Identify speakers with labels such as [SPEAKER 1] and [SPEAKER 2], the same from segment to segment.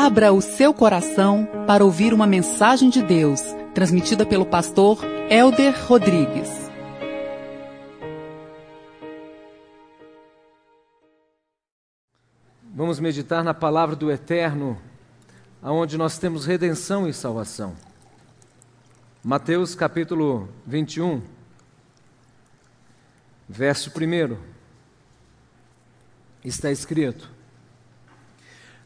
[SPEAKER 1] Abra o seu coração para ouvir uma mensagem de Deus, transmitida pelo pastor Elder Rodrigues.
[SPEAKER 2] Vamos meditar na palavra do Eterno, aonde nós temos redenção e salvação. Mateus capítulo 21, verso 1. Está escrito: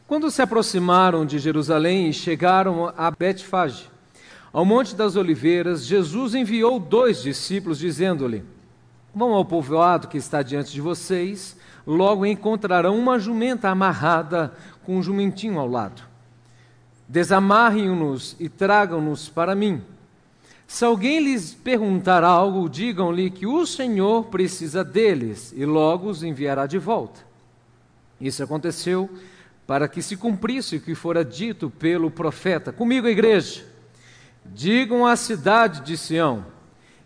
[SPEAKER 2] quando se aproximaram de Jerusalém e chegaram a Betfage, ao Monte das Oliveiras, Jesus enviou dois discípulos, dizendo-lhe: Vão ao povoado que está diante de vocês, logo encontrarão uma jumenta amarrada com um jumentinho ao lado. Desamarrem-nos e tragam-nos para mim. Se alguém lhes perguntar algo, digam-lhe que o Senhor precisa deles e logo os enviará de volta. Isso aconteceu para que se cumprisse o que fora dito pelo profeta. Comigo, igreja, digam à cidade de Sião: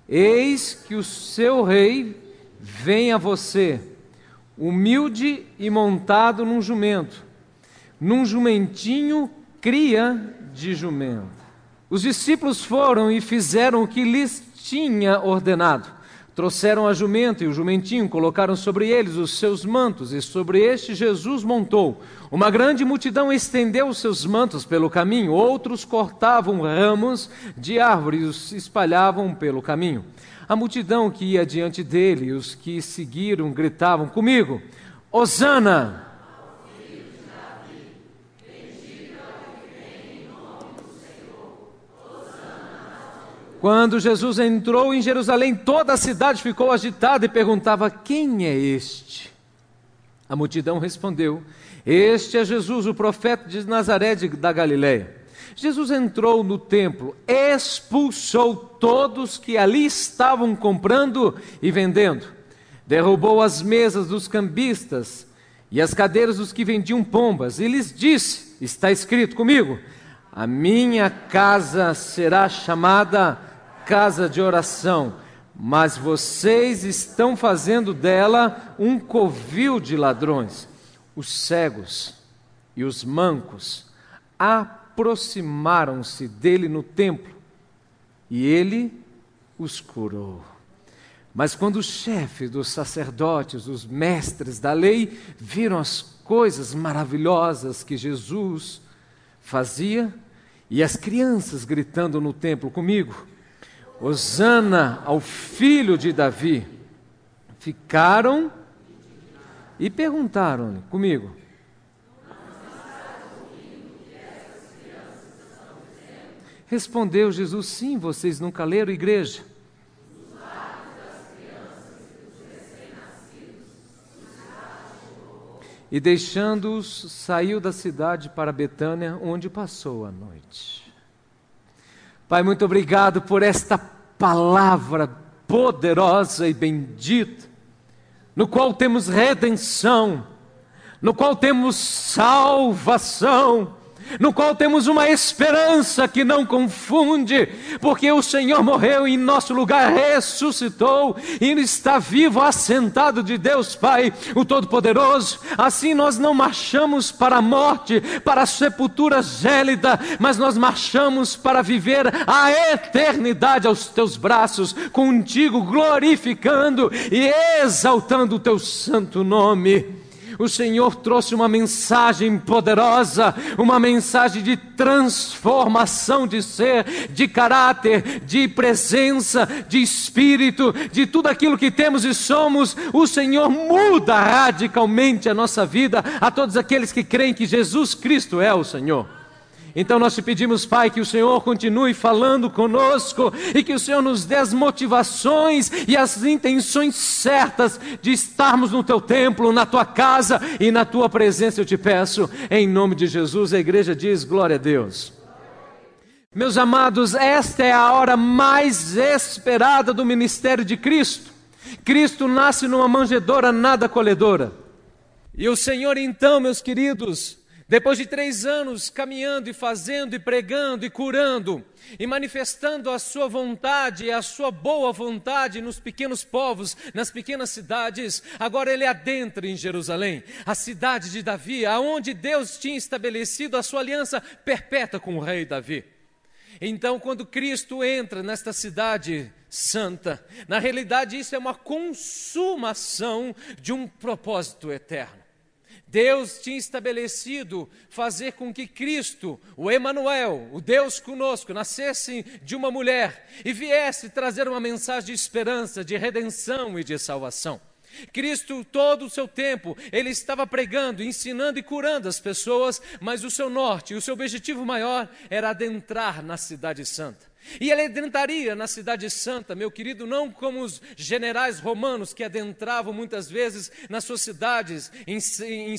[SPEAKER 2] Eis que o seu rei vem a você, humilde e montado num jumento, num jumentinho cria de jumento. Os discípulos foram e fizeram o que lhes tinha ordenado. Trouxeram a jumento e o jumentinho, colocaram sobre eles os seus mantos, e sobre este Jesus montou. Uma grande multidão estendeu os seus mantos pelo caminho, outros cortavam ramos de árvores e os espalhavam pelo caminho. A multidão que ia diante dele, os que seguiram, gritavam comigo: Hosana! Quando Jesus entrou em Jerusalém, toda a cidade ficou agitada e perguntava: Quem é este? A multidão respondeu: Este é Jesus, o profeta de Nazaré de, da Galiléia. Jesus entrou no templo, expulsou todos que ali estavam comprando e vendendo, derrubou as mesas dos cambistas e as cadeiras dos que vendiam pombas, e lhes disse: Está escrito comigo, a minha casa será chamada casa de oração, mas vocês estão fazendo dela um covil de ladrões. Os cegos e os mancos aproximaram-se dele no templo e ele os curou. Mas quando os chefes dos sacerdotes, os mestres da lei, viram as coisas maravilhosas que Jesus fazia, e as crianças gritando no templo comigo, Osana ao filho de Davi, ficaram e perguntaram comigo: Respondeu Jesus: Sim, vocês nunca leram igreja. E deixando-os, saiu da cidade para Betânia, onde passou a noite. Pai, muito obrigado por esta palavra poderosa e bendita, no qual temos redenção, no qual temos salvação no qual temos uma esperança que não confunde, porque o Senhor morreu em nosso lugar, ressuscitou e está vivo, assentado de Deus Pai, o Todo-Poderoso. Assim nós não marchamos para a morte, para a sepultura gélida, mas nós marchamos para viver a eternidade aos teus braços, contigo, glorificando e exaltando o teu santo nome o Senhor trouxe uma mensagem poderosa, uma mensagem de transformação de ser, de caráter, de presença, de espírito, de tudo aquilo que temos e somos. O Senhor muda radicalmente a nossa vida a todos aqueles que creem que Jesus Cristo é o Senhor. Então nós te pedimos, Pai, que o Senhor continue falando conosco e que o Senhor nos dê as motivações e as intenções certas de estarmos no teu templo, na tua casa e na tua presença. Eu te peço, em nome de Jesus. A igreja diz: glória a Deus. Meus amados, esta é a hora mais esperada do ministério de Cristo. Cristo nasce numa manjedoura nada colhedora. E o Senhor, então, meus queridos, Depois de três anos caminhando e fazendo e pregando e curando e manifestando a sua vontade e a sua boa vontade nos pequenos povos, nas pequenas cidades, agora ele adentra em Jerusalém, a cidade de Davi, aonde Deus tinha estabelecido a sua aliança perpétua com o rei Davi. Então, quando Cristo entra nesta cidade santa, na realidade isso é uma consumação de um propósito eterno. Deus tinha estabelecido fazer com que Cristo, o Emanuel, o Deus conosco, nascesse de uma mulher e viesse trazer uma mensagem de esperança, de redenção e de salvação. Cristo, todo o seu tempo, ele estava pregando, ensinando e curando as pessoas, mas o seu norte, o seu objetivo maior era adentrar na Cidade Santa. E ele adentraria na Cidade Santa, meu querido, não como os generais romanos que adentravam muitas vezes nas suas cidades, em, em,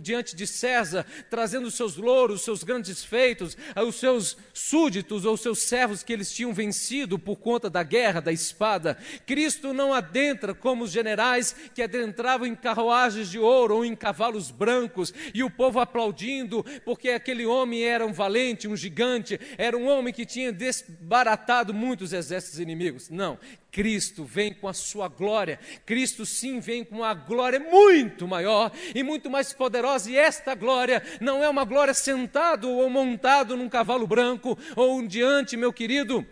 [SPEAKER 2] diante de César, trazendo os seus louros, os seus grandes feitos, os seus súditos ou seus servos que eles tinham vencido por conta da guerra, da espada. Cristo não adentra como os generais que adentravam em carruagens de ouro ou em cavalos brancos, e o povo aplaudindo, porque aquele homem era um valente, um gigante, era um homem que tinha desbaratado muitos exércitos inimigos. Não, Cristo vem com a sua glória. Cristo sim vem com uma glória muito maior e muito mais poderosa. E esta glória não é uma glória sentado ou montado num cavalo branco ou diante, meu querido,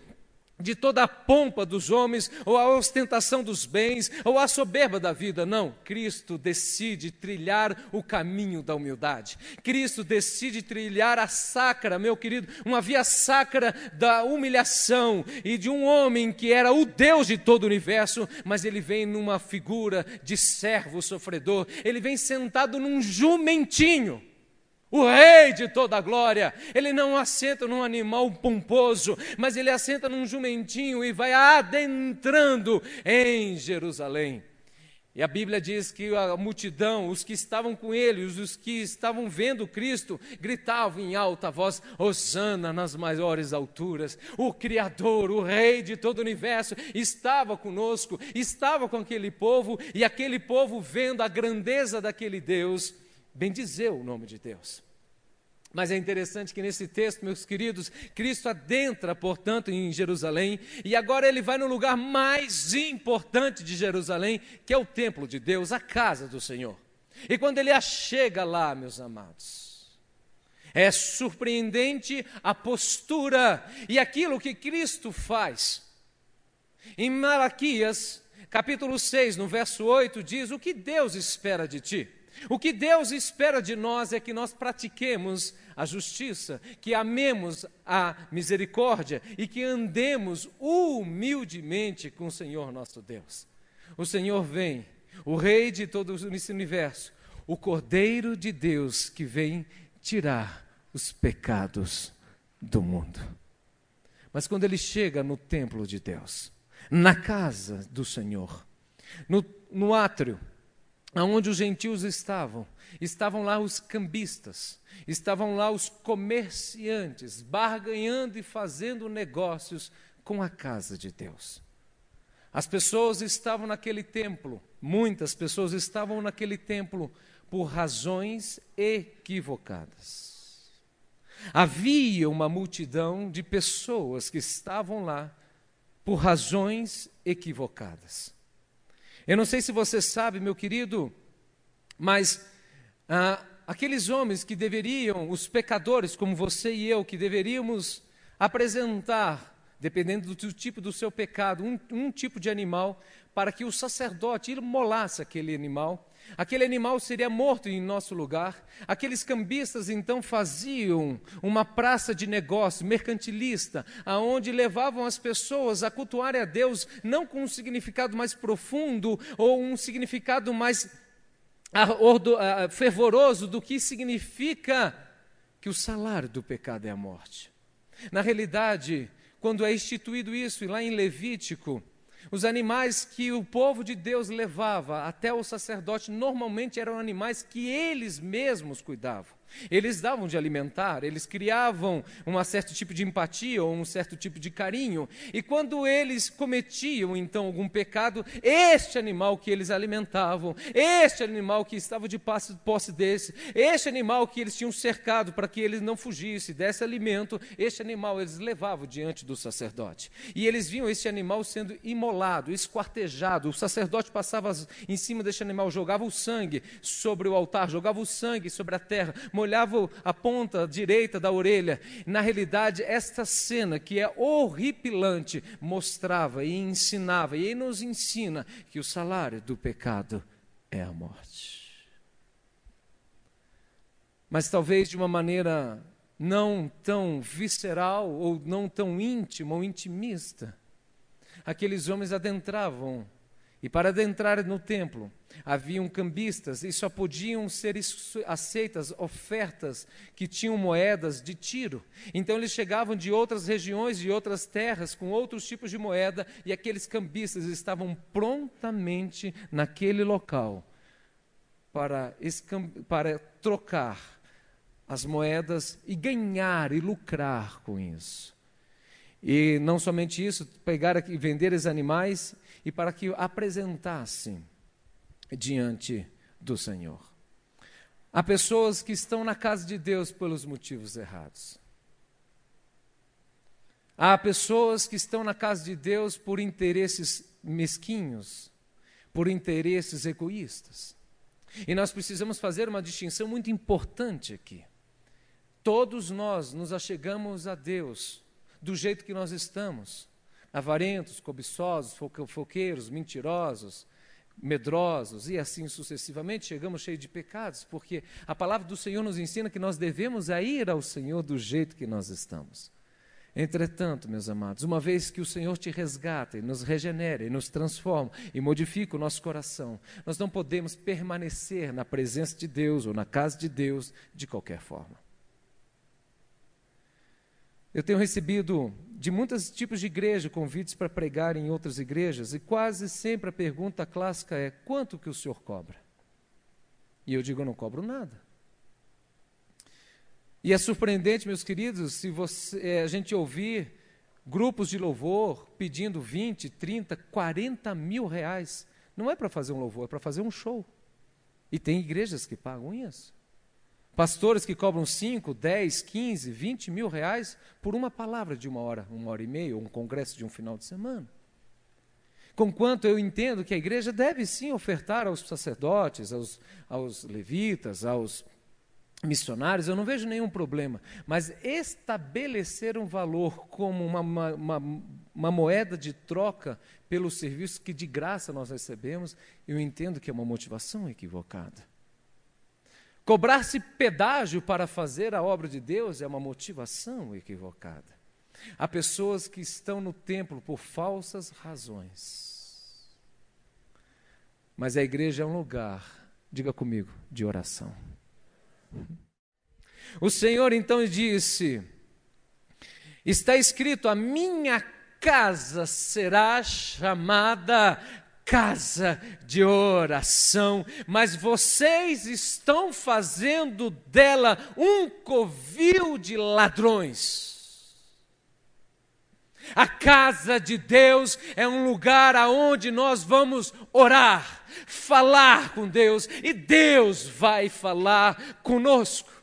[SPEAKER 2] de toda a pompa dos homens, ou a ostentação dos bens, ou a soberba da vida. Não, Cristo decide trilhar o caminho da humildade. Cristo decide trilhar a sacra, meu querido, uma via sacra da humilhação e de um homem que era o Deus de todo o universo, mas ele vem numa figura de servo sofredor. Ele vem sentado num jumentinho o rei de toda a glória, ele não assenta num animal pomposo, mas ele assenta num jumentinho e vai adentrando em Jerusalém. E a Bíblia diz que a multidão, os que estavam com ele, os que estavam vendo Cristo, gritavam em alta voz: Hosana nas maiores alturas. O Criador, o Rei de todo o universo, estava conosco, estava com aquele povo, e aquele povo, vendo a grandeza daquele Deus, bendizeu o nome de Deus. Mas é interessante que nesse texto, meus queridos, Cristo adentra, portanto, em Jerusalém, e agora ele vai no lugar mais importante de Jerusalém, que é o templo de Deus, a casa do Senhor. E quando ele chega lá, meus amados, é surpreendente a postura e aquilo que Cristo faz. Em Malaquias, capítulo 6, no verso 8, diz: O que Deus espera de ti? O que Deus espera de nós é que nós pratiquemos a justiça, que amemos a misericórdia e que andemos humildemente com o Senhor nosso Deus. O Senhor vem, o Rei de todo esse universo, o Cordeiro de Deus que vem tirar os pecados do mundo. Mas quando ele chega no templo de Deus, na casa do Senhor, no, no átrio, aonde os gentios estavam. Estavam lá os cambistas, estavam lá os comerciantes, barganhando e fazendo negócios com a casa de Deus. As pessoas estavam naquele templo, muitas pessoas estavam naquele templo por razões equivocadas. Havia uma multidão de pessoas que estavam lá por razões equivocadas. Eu não sei se você sabe, meu querido, mas ah, aqueles homens que deveriam, os pecadores como você e eu, que deveríamos apresentar, dependendo do tipo do seu pecado, um, um tipo de animal, para que o sacerdote imolasse aquele animal Aquele animal seria morto em nosso lugar. Aqueles cambistas então faziam uma praça de negócio mercantilista, aonde levavam as pessoas a cultuarem a Deus não com um significado mais profundo ou um significado mais fervoroso do que significa que o salário do pecado é a morte. Na realidade, quando é instituído isso, e lá em Levítico, os animais que o povo de Deus levava até o sacerdote normalmente eram animais que eles mesmos cuidavam. Eles davam de alimentar, eles criavam um certo tipo de empatia ou um certo tipo de carinho. E quando eles cometiam então algum pecado, este animal que eles alimentavam, este animal que estava de posse desse, este animal que eles tinham cercado para que ele não fugisse, desse alimento, este animal eles levavam diante do sacerdote. E eles viam este animal sendo imolado, esquartejado. O sacerdote passava em cima deste animal, jogava o sangue sobre o altar, jogava o sangue sobre a terra, molhava a ponta direita da orelha. Na realidade, esta cena, que é horripilante, mostrava e ensinava, e nos ensina que o salário do pecado é a morte. Mas talvez de uma maneira não tão visceral, ou não tão íntima ou intimista, aqueles homens adentravam e para adentrar no templo, haviam cambistas e só podiam ser aceitas ofertas que tinham moedas de tiro. Então eles chegavam de outras regiões, de outras terras, com outros tipos de moeda, e aqueles cambistas estavam prontamente naquele local para, para trocar as moedas e ganhar e lucrar com isso. E não somente isso, pegar e vender os animais e para que o apresentassem diante do Senhor. Há pessoas que estão na casa de Deus pelos motivos errados. Há pessoas que estão na casa de Deus por interesses mesquinhos, por interesses egoístas. E nós precisamos fazer uma distinção muito importante aqui. Todos nós nos achegamos a Deus do jeito que nós estamos. Avarentos, cobiçosos, foqueiros, mentirosos, medrosos e assim sucessivamente, chegamos cheios de pecados, porque a palavra do Senhor nos ensina que nós devemos ir ao Senhor do jeito que nós estamos. Entretanto, meus amados, uma vez que o Senhor te resgata e nos regenera e nos transforma e modifica o nosso coração, nós não podemos permanecer na presença de Deus ou na casa de Deus de qualquer forma. Eu tenho recebido de muitos tipos de igreja convites para pregar em outras igrejas e quase sempre a pergunta clássica é: quanto que o senhor cobra? E eu digo: eu não cobro nada. E é surpreendente, meus queridos, se você, é, a gente ouvir grupos de louvor pedindo 20, 30, 40 mil reais. Não é para fazer um louvor, é para fazer um show. E tem igrejas que pagam isso. Pastores que cobram 5, 10, 15, 20 mil reais por uma palavra de uma hora, uma hora e meia, ou um congresso de um final de semana. Conquanto eu entendo que a igreja deve sim ofertar aos sacerdotes, aos, aos levitas, aos missionários, eu não vejo nenhum problema. Mas estabelecer um valor como uma, uma, uma, moeda de troca pelo serviço que de graça nós recebemos, eu entendo que é uma motivação equivocada. Cobrar-se pedágio para fazer a obra de Deus é uma motivação equivocada. Há pessoas que estão no templo por falsas razões. Mas a igreja é um lugar, diga comigo, de oração. O Senhor então disse: Está escrito: A minha casa será chamada casa de oração, mas vocês estão fazendo dela um covil de ladrões. A casa de Deus é um lugar aonde nós vamos orar, falar com Deus e Deus vai falar conosco.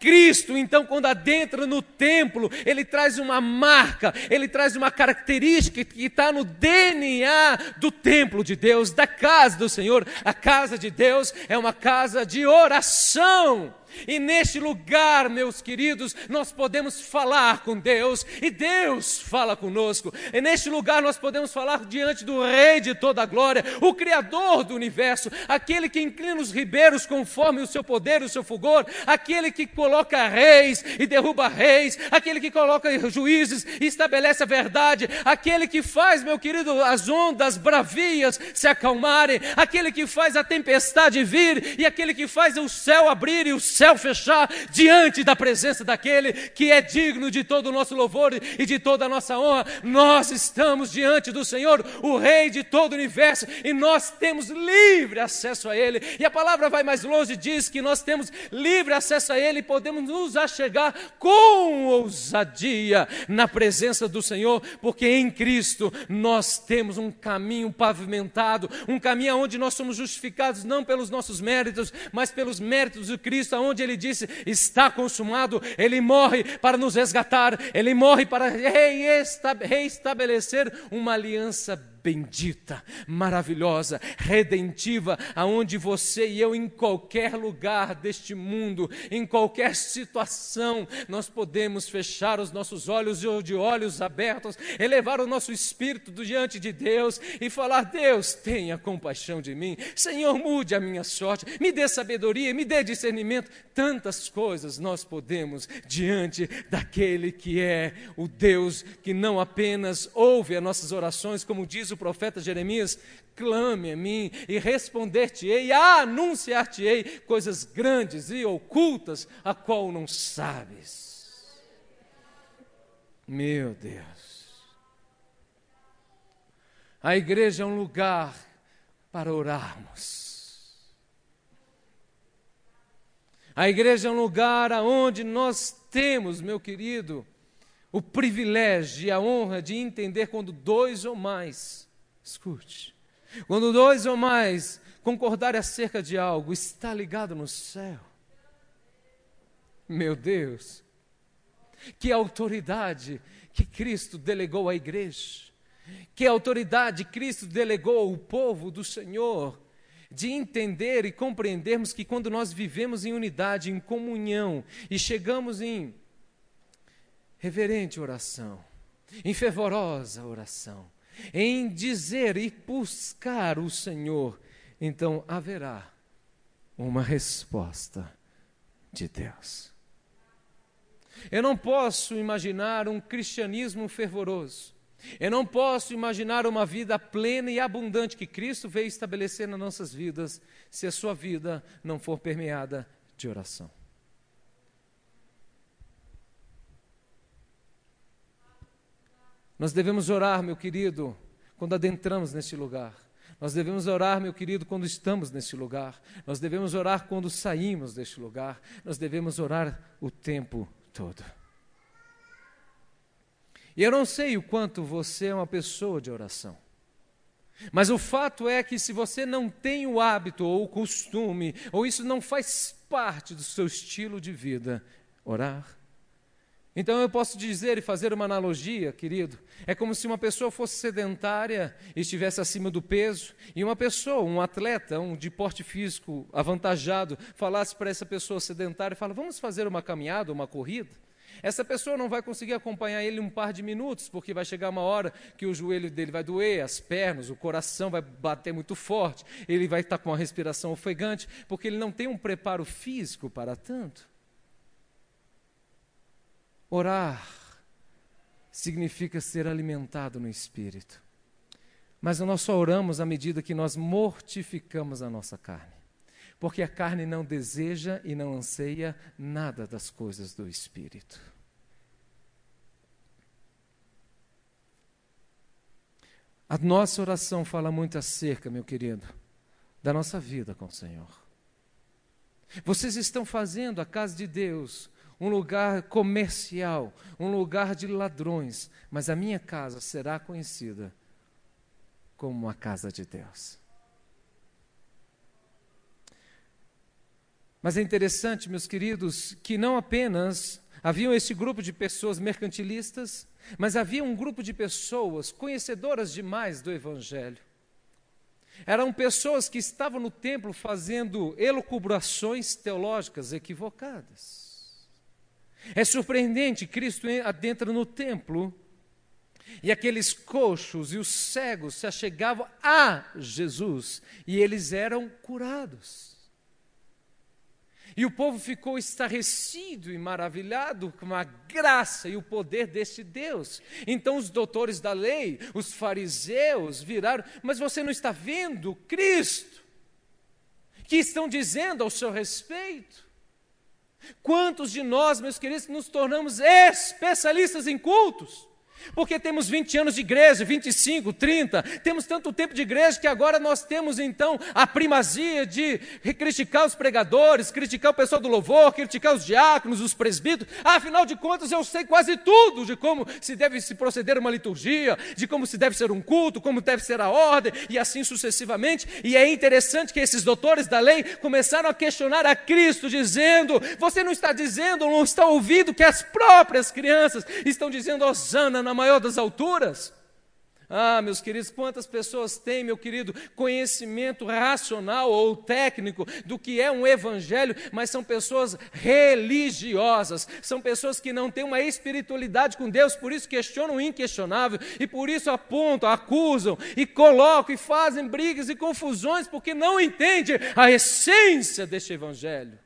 [SPEAKER 2] Cristo, então, quando adentra no templo, ele traz uma marca, ele traz uma característica que está no DNA do templo de Deus, da casa do Senhor. A casa de Deus é uma casa de oração. E neste lugar, meus queridos, nós podemos falar com Deus e Deus fala conosco. E neste lugar nós podemos falar diante do Rei de toda a glória, o Criador do universo, aquele que inclina os ribeiros conforme o seu poder, o seu fulgor, aquele que coloca reis e derruba reis, aquele que coloca juízes e estabelece a verdade, aquele que faz, meu querido, as ondas bravias se acalmarem, aquele que faz a tempestade vir e aquele que faz o céu abrir e o céu céu fechar diante da presença daquele que é digno de todo o nosso louvor e de toda a nossa honra. Nós estamos diante do Senhor, o Rei de todo o universo, e nós temos livre acesso a Ele. E a palavra vai mais longe, diz que nós temos livre acesso a Ele e podemos nos achegar com ousadia na presença do Senhor, porque em Cristo nós temos um caminho pavimentado, um caminho onde nós somos justificados não pelos nossos méritos, mas pelos méritos de Cristo, onde Ele disse: está consumado, Ele morre para nos resgatar, Ele morre para reestabelecer uma aliança bendita, maravilhosa, redentiva, aonde você e eu, em qualquer lugar deste mundo, em qualquer situação, nós podemos fechar os nossos olhos de olhos abertos, elevar o nosso espírito diante de Deus e falar: Deus, tenha compaixão de mim, Senhor, mude a minha sorte, me dê sabedoria, me dê discernimento. Tantas coisas nós podemos diante daquele que é o Deus que não apenas ouve as nossas orações, como diz o profeta Jeremias: clame a mim e responder-te-ei, anunciar-te-ei coisas grandes e ocultas, a qual não sabes. Meu Deus. A igreja é um lugar para orarmos. A igreja é um lugar aonde nós temos, meu querido, o privilégio e a honra de entender quando dois ou mais Escute. Quando dois ou mais concordarem acerca de algo, está ligado no céu. Meu Deus, que autoridade que Cristo delegou à igreja, que autoridade Cristo delegou ao povo do Senhor, de entender e compreendermos que quando nós vivemos em unidade, em comunhão e chegamos em reverente oração, em fervorosa oração, em dizer e buscar o Senhor, então haverá uma resposta de Deus. Eu não posso imaginar um cristianismo fervoroso. Eu não posso imaginar uma vida plena e abundante que Cristo veio estabelecer nas nossas vidas se a sua vida não for permeada de oração. Nós devemos orar, meu querido, quando adentramos neste lugar. Nós devemos orar, meu querido, quando estamos neste lugar. Nós devemos orar quando saímos deste lugar. Nós devemos orar o tempo todo. E eu não sei o quanto você é uma pessoa de oração. Mas o fato é que se você não tem o hábito ou o costume, ou isso não faz parte do seu estilo de vida, orar então eu posso dizer e fazer uma analogia, querido. É como se uma pessoa fosse sedentária e estivesse acima do peso, e uma pessoa, um atleta, um de porte físico avantajado, falasse para essa pessoa sedentária, fala: "Vamos fazer uma caminhada, uma corrida?" Essa pessoa não vai conseguir acompanhar ele um par de minutos, porque vai chegar uma hora que o joelho dele vai doer, as pernas, o coração vai bater muito forte, ele vai estar com uma respiração ofegante, porque ele não tem um preparo físico para tanto. Orar significa ser alimentado no espírito. Mas nós só oramos à medida que nós mortificamos a nossa carne. Porque a carne não deseja e não anseia nada das coisas do espírito. A nossa oração fala muito acerca, meu querido, da nossa vida com o Senhor. Vocês estão fazendo a casa de Deus um lugar comercial, um lugar de ladrões, mas a minha casa será conhecida como a casa de Deus. Mas é interessante, meus queridos, que não apenas havia esse grupo de pessoas mercantilistas, mas havia um grupo de pessoas conhecedoras demais do Evangelho. Eram pessoas que estavam no templo fazendo elucubrações teológicas equivocadas. É surpreendente, Cristo adentra no templo e aqueles coxos e os cegos se achegavam a Jesus e eles eram curados. E o povo ficou estarrecido e maravilhado com a graça e o poder deste Deus. Então os doutores da lei, os fariseus, viraram: Mas você não está vendo Cristo? Que estão dizendo ao seu respeito? Quantos de nós, meus queridos, nos tornamos especialistas em cultos? Porque temos 20 anos de igreja, 25, 30, temos tanto tempo de igreja que agora nós temos então a primazia de criticar os pregadores, criticar o pessoal do louvor, criticar os diáconos, os presbíteros. afinal de contas, eu sei quase tudo de como se deve se proceder uma liturgia, de como se deve ser um culto, como deve ser a ordem e assim sucessivamente. E é interessante que esses doutores da lei começaram a questionar a Cristo, dizendo: Você não está dizendo, não está ouvindo que as próprias crianças estão dizendo, Osana, na maior das alturas. Ah, meus queridos, quantas pessoas têm, meu querido, conhecimento racional ou técnico do que é um evangelho, mas são pessoas religiosas, são pessoas que não têm uma espiritualidade com Deus, por isso questionam o inquestionável e por isso apontam, acusam e colocam e fazem brigas e confusões porque não entendem a essência deste evangelho.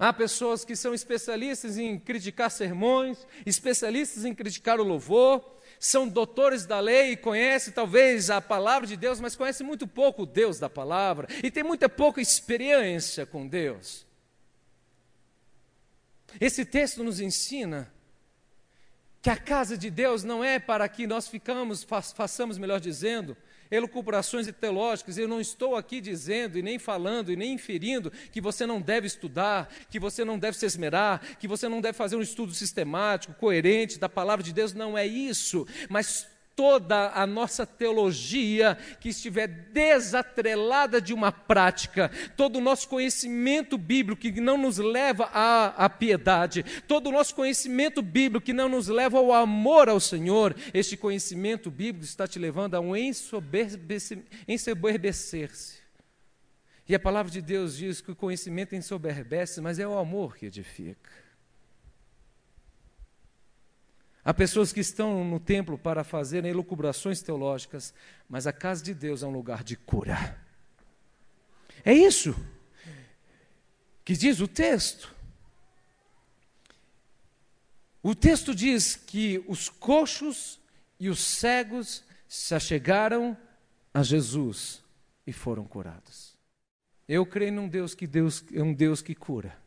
[SPEAKER 2] Há pessoas que são especialistas em criticar sermões, especialistas em criticar o louvor, são doutores da lei e conhecem talvez a palavra de Deus, mas conhecem muito pouco o Deus da palavra e tem muita pouca experiência com Deus. Esse texto nos ensina que a casa de Deus não é para que nós ficamos, façamos melhor dizendo, elucubrações teológicas, eu não estou aqui dizendo e nem falando e nem inferindo que você não deve estudar, que você não deve se esmerar, que você não deve fazer um estudo sistemático, coerente da palavra de Deus, não é isso, mas toda a nossa teologia que estiver desatrelada de uma prática, todo o nosso conhecimento bíblico que não nos leva à, à piedade, todo o nosso conhecimento bíblico que não nos leva ao amor ao Senhor, este conhecimento bíblico está te levando a um ensoberbecer-se. E a palavra de Deus diz que o conhecimento ensoberbece, mas é o amor que edifica. Há pessoas que estão no templo para fazerem elucubrações teológicas, mas a casa de Deus é um lugar de cura. É isso que diz o texto. O texto diz que os coxos e os cegos se achegaram a Jesus e foram curados. Eu creio num Deus que Deus é um Deus que cura.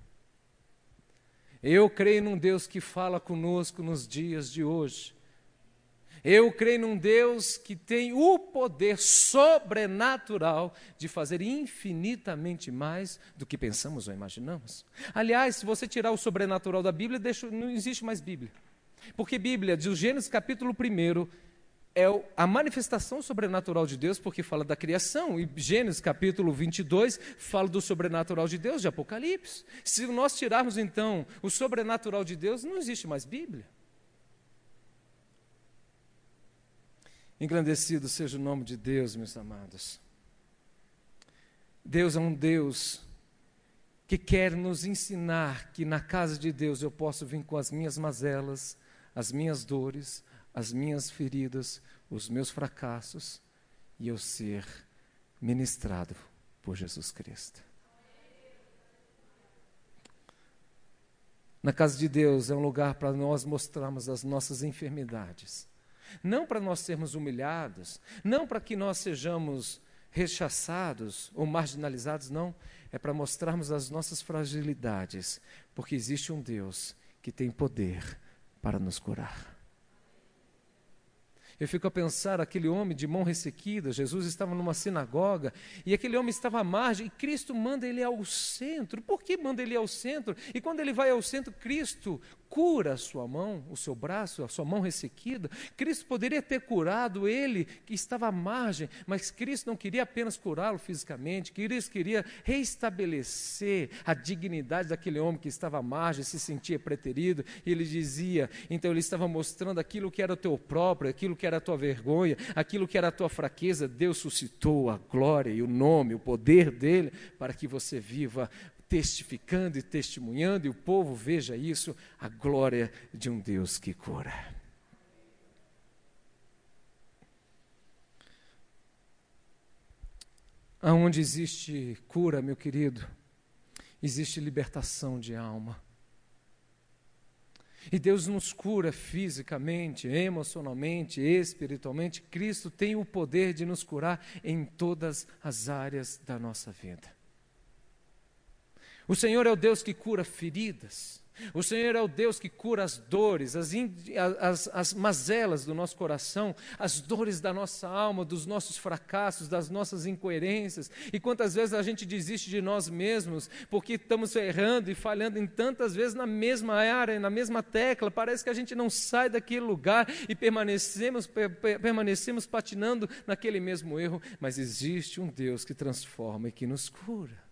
[SPEAKER 2] Eu creio num Deus que fala conosco nos dias de hoje. Eu creio num Deus que tem o poder sobrenatural de fazer infinitamente mais do que pensamos ou imaginamos. Aliás, se você tirar o sobrenatural da Bíblia, deixa, não existe mais Bíblia. Porque Bíblia, de Gênesis capítulo 1 é a manifestação sobrenatural de Deus, porque fala da criação, e Gênesis capítulo 22 fala do sobrenatural de Deus, de Apocalipse. Se nós tirarmos então o sobrenatural de Deus, não existe mais Bíblia. Engrandecido seja o nome de Deus, meus amados. Deus é um Deus que quer nos ensinar que na casa de Deus eu posso vir com as minhas mazelas, as minhas dores, as minhas feridas, os meus fracassos e eu ser ministrado por Jesus Cristo. Na casa de Deus é um lugar para nós mostrarmos as nossas enfermidades, não para nós sermos humilhados, não para que nós sejamos rechaçados ou marginalizados, não, é para mostrarmos as nossas fragilidades, porque existe um Deus que tem poder para nos curar. Eu fico a pensar, aquele homem de mão ressequida, Jesus estava numa sinagoga, e aquele homem estava à margem, e Cristo manda ele ao centro. Por que manda ele ao centro? E quando ele vai ao centro, Cristo cura a sua mão, o seu braço, a sua mão ressequida. Cristo poderia ter curado ele que estava à margem, mas Cristo não queria apenas curá-lo fisicamente, Cristo queria reestabelecer a dignidade daquele homem que estava à margem, se sentia preterido, e ele dizia, então ele estava mostrando aquilo que era o teu próprio, aquilo que era a tua vergonha, aquilo que era a tua fraqueza, Deus suscitou a glória e o nome, o poder dele, para que você viva testificando e testemunhando, e o povo veja isso, a glória de um Deus que cura. Aonde existe cura, meu querido, existe libertação de alma. E Deus nos cura fisicamente, emocionalmente, espiritualmente. Cristo tem o poder de nos curar em todas as áreas da nossa vida. O Senhor é o Deus que cura feridas. O Senhor é o Deus que cura as dores, as, as, as mazelas do nosso coração, as dores da nossa alma, dos nossos fracassos, das nossas incoerências. E quantas vezes a gente desiste de nós mesmos porque estamos errando e falhando em tantas vezes na mesma área, na mesma tecla. Parece que a gente não sai daquele lugar e permanecemos, permanecemos patinando naquele mesmo erro. Mas existe um Deus que transforma e que nos cura.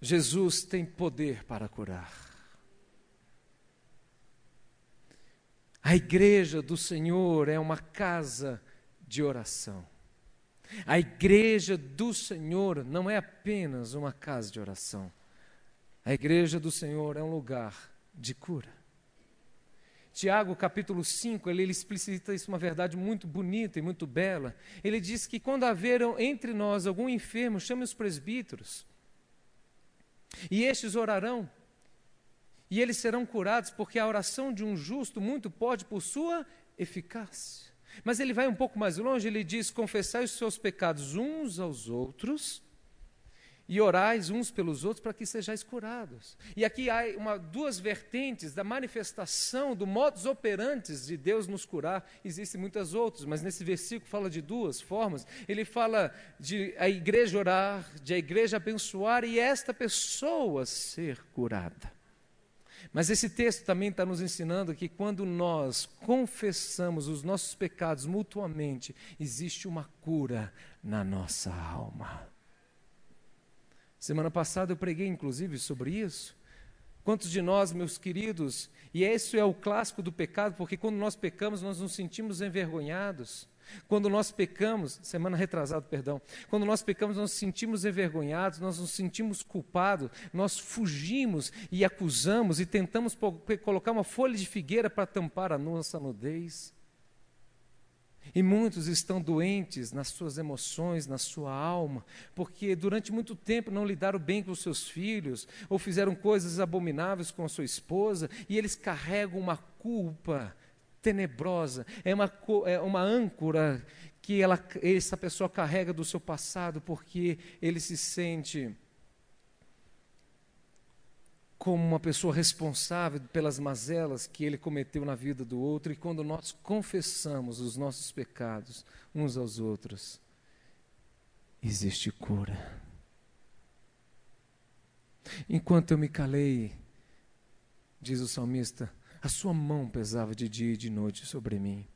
[SPEAKER 2] Jesus tem poder para curar. A igreja do Senhor é uma casa de oração. A igreja do Senhor não é apenas uma casa de oração. A igreja do Senhor é um lugar de cura. Tiago, capítulo 5, ele, ele explicita isso uma verdade muito bonita e muito bela. Ele diz que quando haver entre nós algum enfermo, chame os presbíteros e estes orarão, e eles serão curados, porque a oração de um justo muito pode por sua eficácia. Mas ele vai um pouco mais longe, ele diz: confessai os seus pecados uns aos outros e orais uns pelos outros para que sejais curados. E aqui há uma, duas vertentes da manifestação do modus operantes de Deus nos curar. Existem muitas outras, mas nesse versículo fala de duas formas. Ele fala de a igreja orar, de a igreja abençoar e esta pessoa ser curada. Mas esse texto também está nos ensinando que quando nós confessamos os nossos pecados mutuamente, existe uma cura na nossa alma. Semana passada eu preguei inclusive sobre isso. Quantos de nós, meus queridos, e esse é o clássico do pecado, porque quando nós pecamos, nós nos sentimos envergonhados. Quando nós pecamos, semana retrasada, perdão, quando nós pecamos, nós nos sentimos envergonhados, nós nos sentimos culpados, nós fugimos e acusamos e tentamos colocar uma folha de figueira para tampar a nossa nudez. E muitos estão doentes nas suas emoções, na sua alma, porque durante muito tempo não lidaram bem com os seus filhos, ou fizeram coisas abomináveis com a sua esposa, e eles carregam uma culpa tenebrosa, é uma, é uma âncora que ela, essa pessoa carrega do seu passado, porque ele se sente como uma pessoa responsável pelas mazelas que ele cometeu na vida do outro, e quando nós confessamos os nossos pecados uns aos outros, existe cura. Enquanto eu me calei, diz o salmista, a sua mão pesava de dia e de noite sobre mim.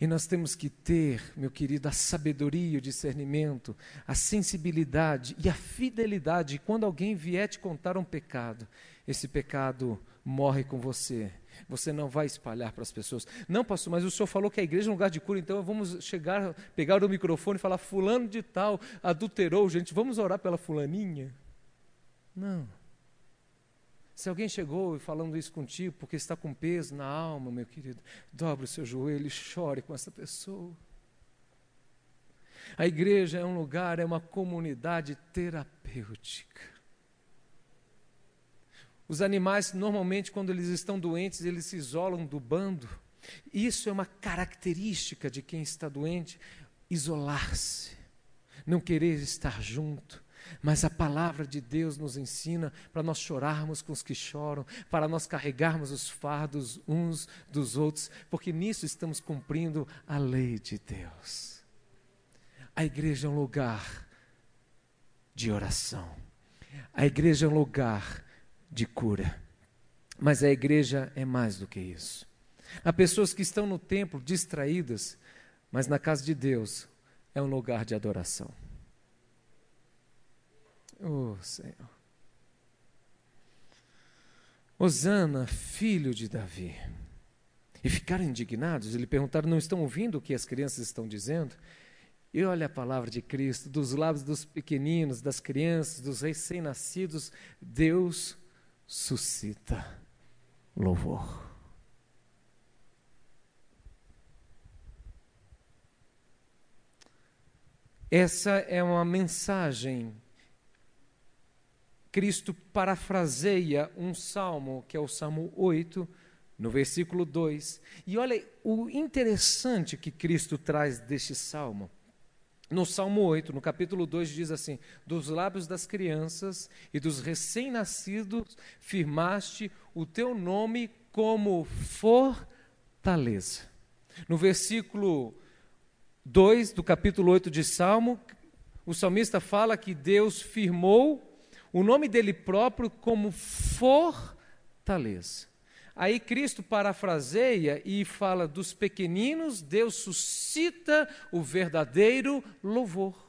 [SPEAKER 2] E nós temos que ter, meu querido, a sabedoria, o discernimento, a sensibilidade e a fidelidade. Quando alguém vier te contar um pecado, esse pecado morre com você. Você não vai espalhar para as pessoas. Não, pastor, mas o senhor falou que a igreja é um lugar de cura, então vamos chegar, pegar o microfone e falar: Fulano de Tal adulterou, gente, vamos orar pela Fulaninha? Não. Se alguém chegou e falando isso contigo porque está com peso na alma, meu querido, dobre o seu joelho e chore com essa pessoa. A igreja é um lugar, é uma comunidade terapêutica. Os animais, normalmente, quando eles estão doentes, eles se isolam do bando. Isso é uma característica de quem está doente: isolar-se, não querer estar junto. Mas a palavra de Deus nos ensina para nós chorarmos com os que choram, para nós carregarmos os fardos uns dos outros, porque nisso estamos cumprindo a lei de Deus. A igreja é um lugar de oração, a igreja é um lugar de cura, mas a igreja é mais do que isso. Há pessoas que estão no templo distraídas, mas na casa de Deus é um lugar de adoração. Oh, Senhor. Osana, filho de Davi. E ficaram indignados, lhe perguntaram: não estão ouvindo o que as crianças estão dizendo? E olha a palavra de Cristo, dos lábios dos pequeninos, das crianças, dos recém-nascidos, Deus suscita louvor. Essa é uma mensagem Cristo parafraseia um salmo, que é o Salmo 8, no versículo 2. E olha o interessante que Cristo traz deste salmo. No Salmo 8, no capítulo 2, diz assim: Dos lábios das crianças e dos recém-nascidos firmaste o teu nome como fortaleza. No versículo 2 do capítulo 8 de Salmo, o salmista fala que Deus firmou o nome dele próprio como fortaleza. Aí Cristo parafraseia e fala dos pequeninos, Deus suscita o verdadeiro louvor.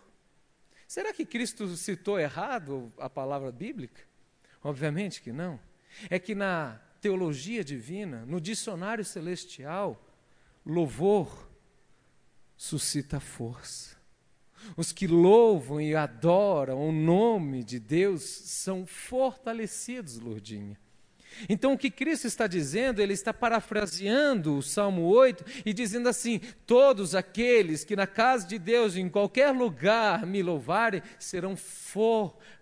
[SPEAKER 2] Será que Cristo citou errado a palavra bíblica? Obviamente que não. É que na teologia divina, no dicionário celestial, louvor suscita força. Os que louvam e adoram o nome de Deus são fortalecidos, Lourdinha. Então, o que Cristo está dizendo, ele está parafraseando o Salmo 8 e dizendo assim: Todos aqueles que na casa de Deus, em qualquer lugar, me louvarem, serão fortalecidos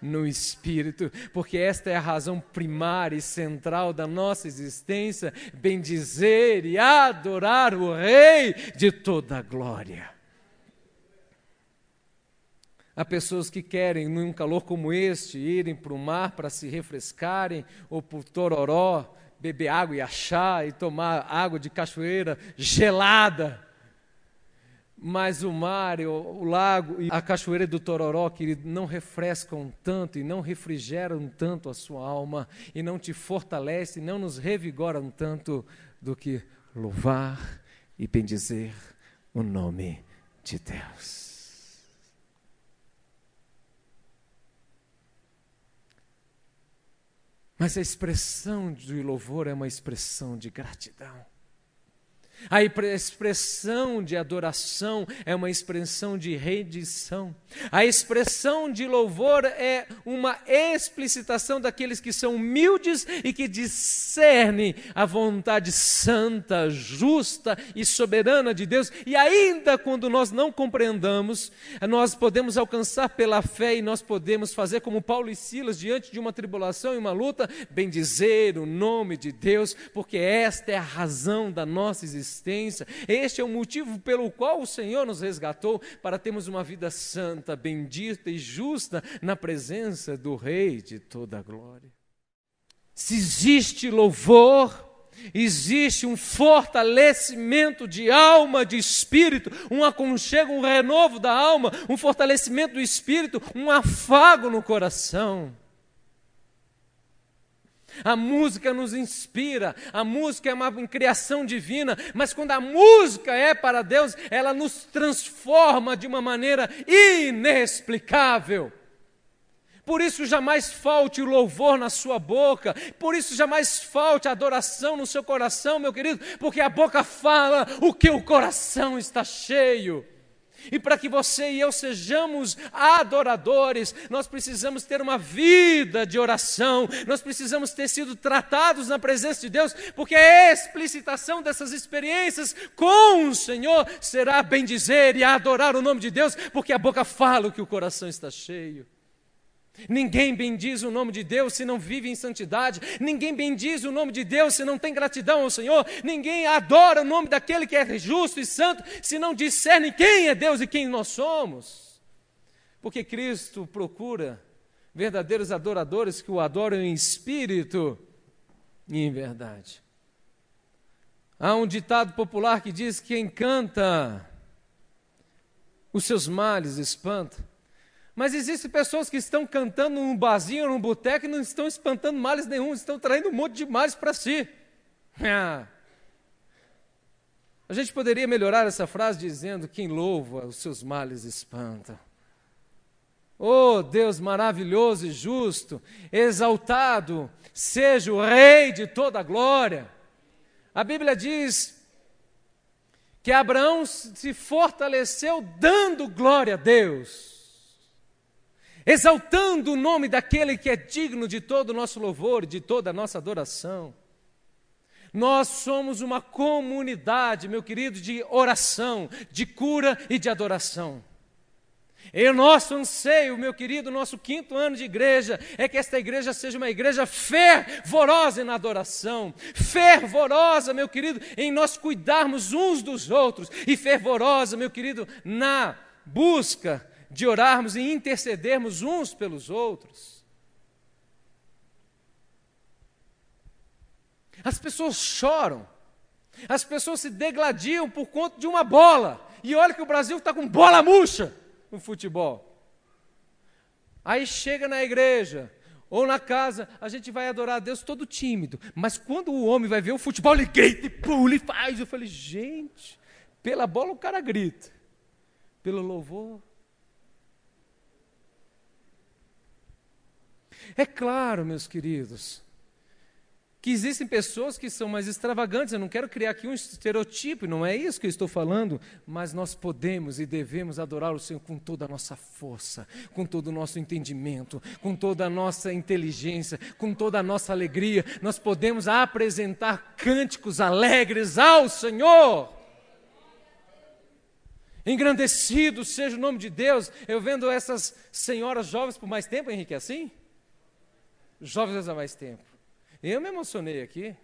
[SPEAKER 2] no Espírito, porque esta é a razão primária e central da nossa existência: bendizer e adorar o Rei de toda a glória. Há pessoas que querem, num calor como este, irem para o mar para se refrescarem, ou para o tororó, beber água e achar, e tomar água de cachoeira gelada. Mas o mar, o, lago e a cachoeira do Tororó, que não refrescam tanto e não refrigeram tanto a sua alma, e não te fortalecem, não nos revigoram tanto do que louvar e bendizer o nome de Deus. Mas a expressão de louvor é uma expressão de gratidão. A expressão de adoração é uma expressão de rendição. A expressão de louvor é uma explicitação daqueles que são humildes e que discernem a vontade santa, justa e soberana de Deus. E ainda quando nós não compreendamos, nós podemos alcançar pela fé e nós podemos fazer como Paulo e Silas diante de uma tribulação e uma luta, bendizer o nome de Deus, porque esta é a razão da nossa existência existência. Este é o motivo pelo qual o Senhor nos resgatou para termos uma vida santa, bendita e justa na presença do Rei de toda a glória. Se existe louvor, existe um fortalecimento de alma, de espírito, um aconchego, um renovo da alma, um fortalecimento do espírito, um afago no coração. A música nos inspira, a música é uma criação divina, mas quando a música é para Deus, ela nos transforma de uma maneira inexplicável. Por isso jamais falte o louvor na sua boca, por isso jamais falte a adoração no seu coração, meu querido, porque a boca fala o que o coração está cheio. E para que você e eu sejamos adoradores, nós precisamos ter uma vida de oração, nós precisamos ter sido tratados na presença de Deus, porque a explicitação dessas experiências com o Senhor será bendizer e adorar o nome de Deus, porque a boca fala o que o coração está cheio. Ninguém bendiz o nome de Deus se não vive em santidade. Ninguém bendiz o nome de Deus se não tem gratidão ao Senhor. Ninguém adora o nome daquele que é justo e santo se não discerne quem é Deus e quem nós somos. Porque Cristo procura verdadeiros adoradores que o adoram em espírito e em verdade. Há um ditado popular que diz que quem canta os seus males espanta. Mas existem pessoas que estão cantando num barzinho, num boteco e não estão espantando males nenhum, estão traindo um monte de males para si. A gente poderia melhorar essa frase dizendo: quem louva, os seus males espanta. Oh Deus maravilhoso e justo, exaltado seja o Rei de toda a glória. A Bíblia diz que Abraão se fortaleceu dando glória a Deus exaltando o nome daquele que é digno de todo o nosso louvor, de toda a nossa adoração. Nós somos uma comunidade, meu querido, de oração, de cura e de adoração. E o nosso anseio, meu querido, nosso quinto ano de igreja, é que esta igreja seja uma igreja fervorosa na adoração, fervorosa, meu querido, em nós cuidarmos uns dos outros, e fervorosa, meu querido, na busca de orarmos e intercedermos uns pelos outros. As pessoas choram, as pessoas se degladiam por conta de uma bola, e olha que o Brasil está com bola murcha no futebol. Aí chega na igreja ou na casa, a gente vai adorar a Deus todo tímido. Mas quando o homem vai ver o futebol, ele grita e pula e faz. Eu falei, gente, pela bola o cara grita, pelo louvor. É claro, meus queridos, que existem pessoas que são mais extravagantes. Eu não quero criar aqui um estereotipo, não é isso que eu estou falando, mas nós podemos e devemos adorar o Senhor com toda a nossa força, com todo o nosso entendimento, com toda a nossa inteligência, com toda a nossa alegria. Nós podemos apresentar cânticos alegres ao Senhor. Engrandecido seja o nome de Deus. Eu vendo essas senhoras jovens por mais tempo, Henrique, é assim? Jovens há mais tempo eu me emocionei aqui.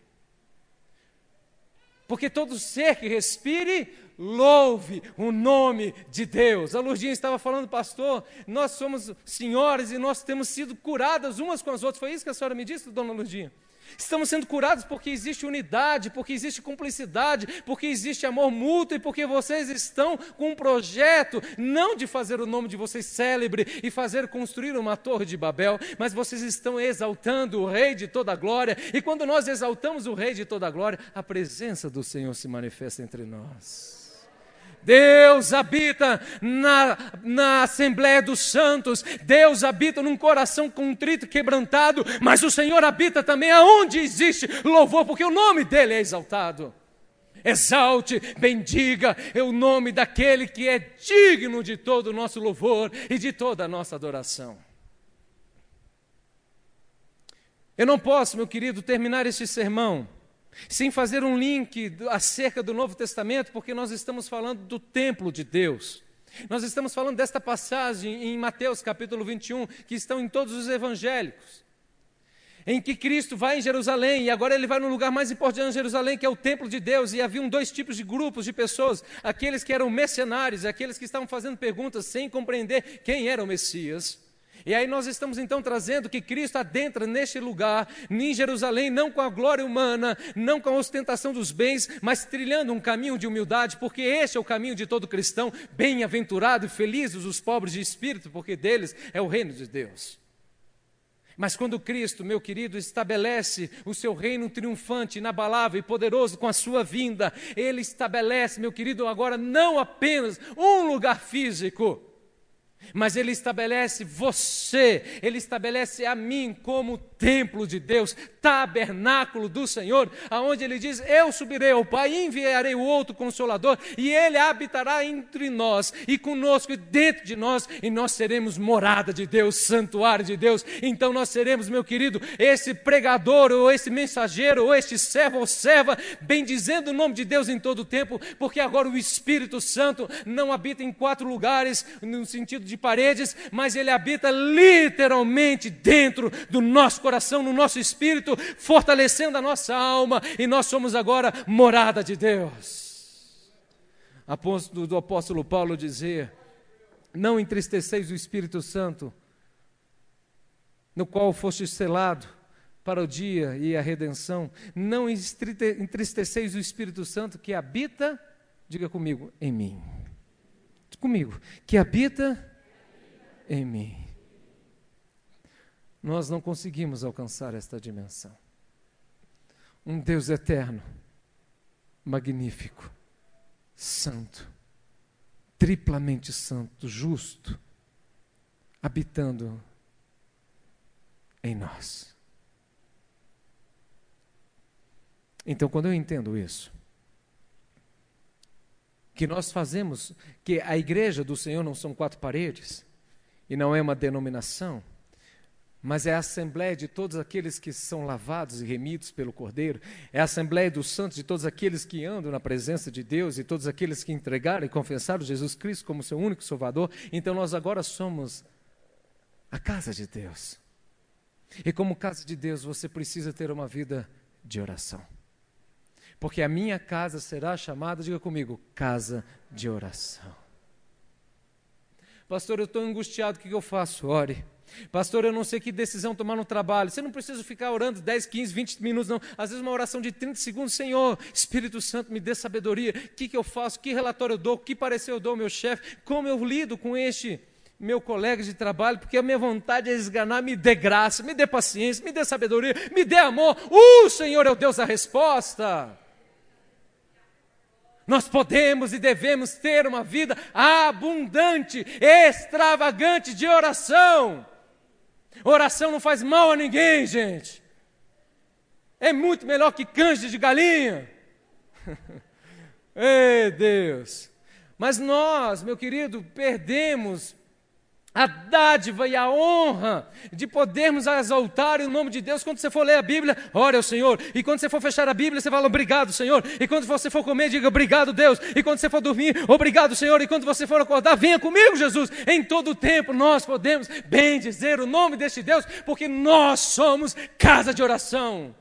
[SPEAKER 2] Porque todo ser que respire, louve o nome de Deus. A Lurdinha estava falando, pastor, nós somos senhoras e nós temos sido curadas umas com as outras. Foi isso que a senhora me disse, dona Lurdinha? Estamos sendo curados porque existe unidade, porque existe cumplicidade, porque existe amor mútuo e porque vocês estão com um projeto, não de fazer o nome de vocês célebre e fazer construir uma torre de Babel, mas vocês estão exaltando o Rei de toda a glória. E quando nós exaltamos o Rei de toda a glória, a presença do Senhor se manifesta entre nós. Deus habita na, na Assembleia dos Santos, Deus habita num coração contrito e quebrantado, mas o Senhor habita também aonde existe louvor, porque o nome dele é exaltado. Exalte, bendiga é o nome daquele que é digno de todo o nosso louvor e de toda a nossa adoração. Eu não posso, meu querido, terminar este sermão sem fazer um link acerca do Novo Testamento, porque nós estamos falando do templo de Deus. Nós estamos falando desta passagem em Mateus capítulo 21, que estão em todos os evangélicos, em que Cristo vai em Jerusalém e agora ele vai no lugar mais importante de Jerusalém, que é o templo de Deus, e haviam dois tipos de grupos de pessoas: aqueles que eram mercenários, aqueles que estavam fazendo perguntas sem compreender quem era o Messias. E aí nós estamos então trazendo que Cristo adentra neste lugar, em Jerusalém, não com a glória humana, não com a ostentação dos bens, mas trilhando um caminho de humildade, porque este é o caminho de todo cristão, bem-aventurado e felizes os pobres de espírito, porque deles é o reino de Deus. Mas quando Cristo, meu querido, estabelece o seu reino triunfante, inabalável e poderoso com a sua vinda, ele estabelece, meu querido, agora não apenas um lugar físico, mas ele estabelece você, ele estabelece a mim como templo de Deus, tabernáculo do Senhor, aonde ele diz: Eu subirei ao Pai, enviarei o outro consolador, e ele habitará entre nós e conosco e dentro de nós, e nós seremos morada de Deus, santuário de Deus. Então nós seremos, meu querido, esse pregador, ou esse mensageiro, ou este servo ou serva, bendizendo o nome de Deus em todo o tempo, porque agora o Espírito Santo não habita em quatro lugares, no sentido de paredes, mas ele habita literalmente dentro do nosso coração, no nosso espírito, fortalecendo a nossa alma, e nós somos agora morada de Deus. Apóstolo, do apóstolo Paulo dizer: Não entristeceis o Espírito Santo, no qual foste selado para o dia e a redenção. Não entristeceis o Espírito Santo que habita, diga comigo, em mim. Comigo, que habita em mim. Nós não conseguimos alcançar esta dimensão. Um Deus eterno, magnífico, santo, triplamente santo, justo, habitando em nós. Então, quando eu entendo isso, que nós fazemos, que a igreja do Senhor não são quatro paredes, e não é uma denominação, mas é a assembleia de todos aqueles que são lavados e remidos pelo Cordeiro, é a assembleia dos santos, de todos aqueles que andam na presença de Deus e todos aqueles que entregaram e confessaram Jesus Cristo como seu único Salvador. Então nós agora somos a casa de Deus. E como casa de Deus, você precisa ter uma vida de oração. Porque a minha casa será chamada, diga comigo, casa de oração. Pastor, eu estou angustiado, o que eu faço? Ore. Pastor, eu não sei que decisão tomar no trabalho. Você não precisa ficar orando 10, 15, 20 minutos, não. Às vezes uma oração de 30 segundos, Senhor, Espírito Santo, me dê sabedoria. O que, que eu faço? Que relatório eu dou? Que parecer eu dou ao meu chefe? Como eu lido com este meu colega de trabalho? Porque a minha vontade é esganar. Me dê graça, me dê paciência, me dê sabedoria, me dê amor. O Senhor é o Deus da resposta. Nós podemos e devemos ter uma vida abundante, extravagante de oração. Oração não faz mal a ninguém, gente. É muito melhor que canja de galinha. Ei, Deus. Mas nós, meu querido, perdemos a dádiva e a honra de podermos exaltar o nome de Deus. Quando você for ler a Bíblia, ore ao Senhor. E quando você for fechar a Bíblia, você fala obrigado, Senhor. E quando você for comer, diga obrigado, Deus. E quando você for dormir, obrigado, Senhor. E quando você for acordar, venha comigo, Jesus. Em todo o tempo nós podemos bem dizer o nome deste Deus, porque nós somos casa de oração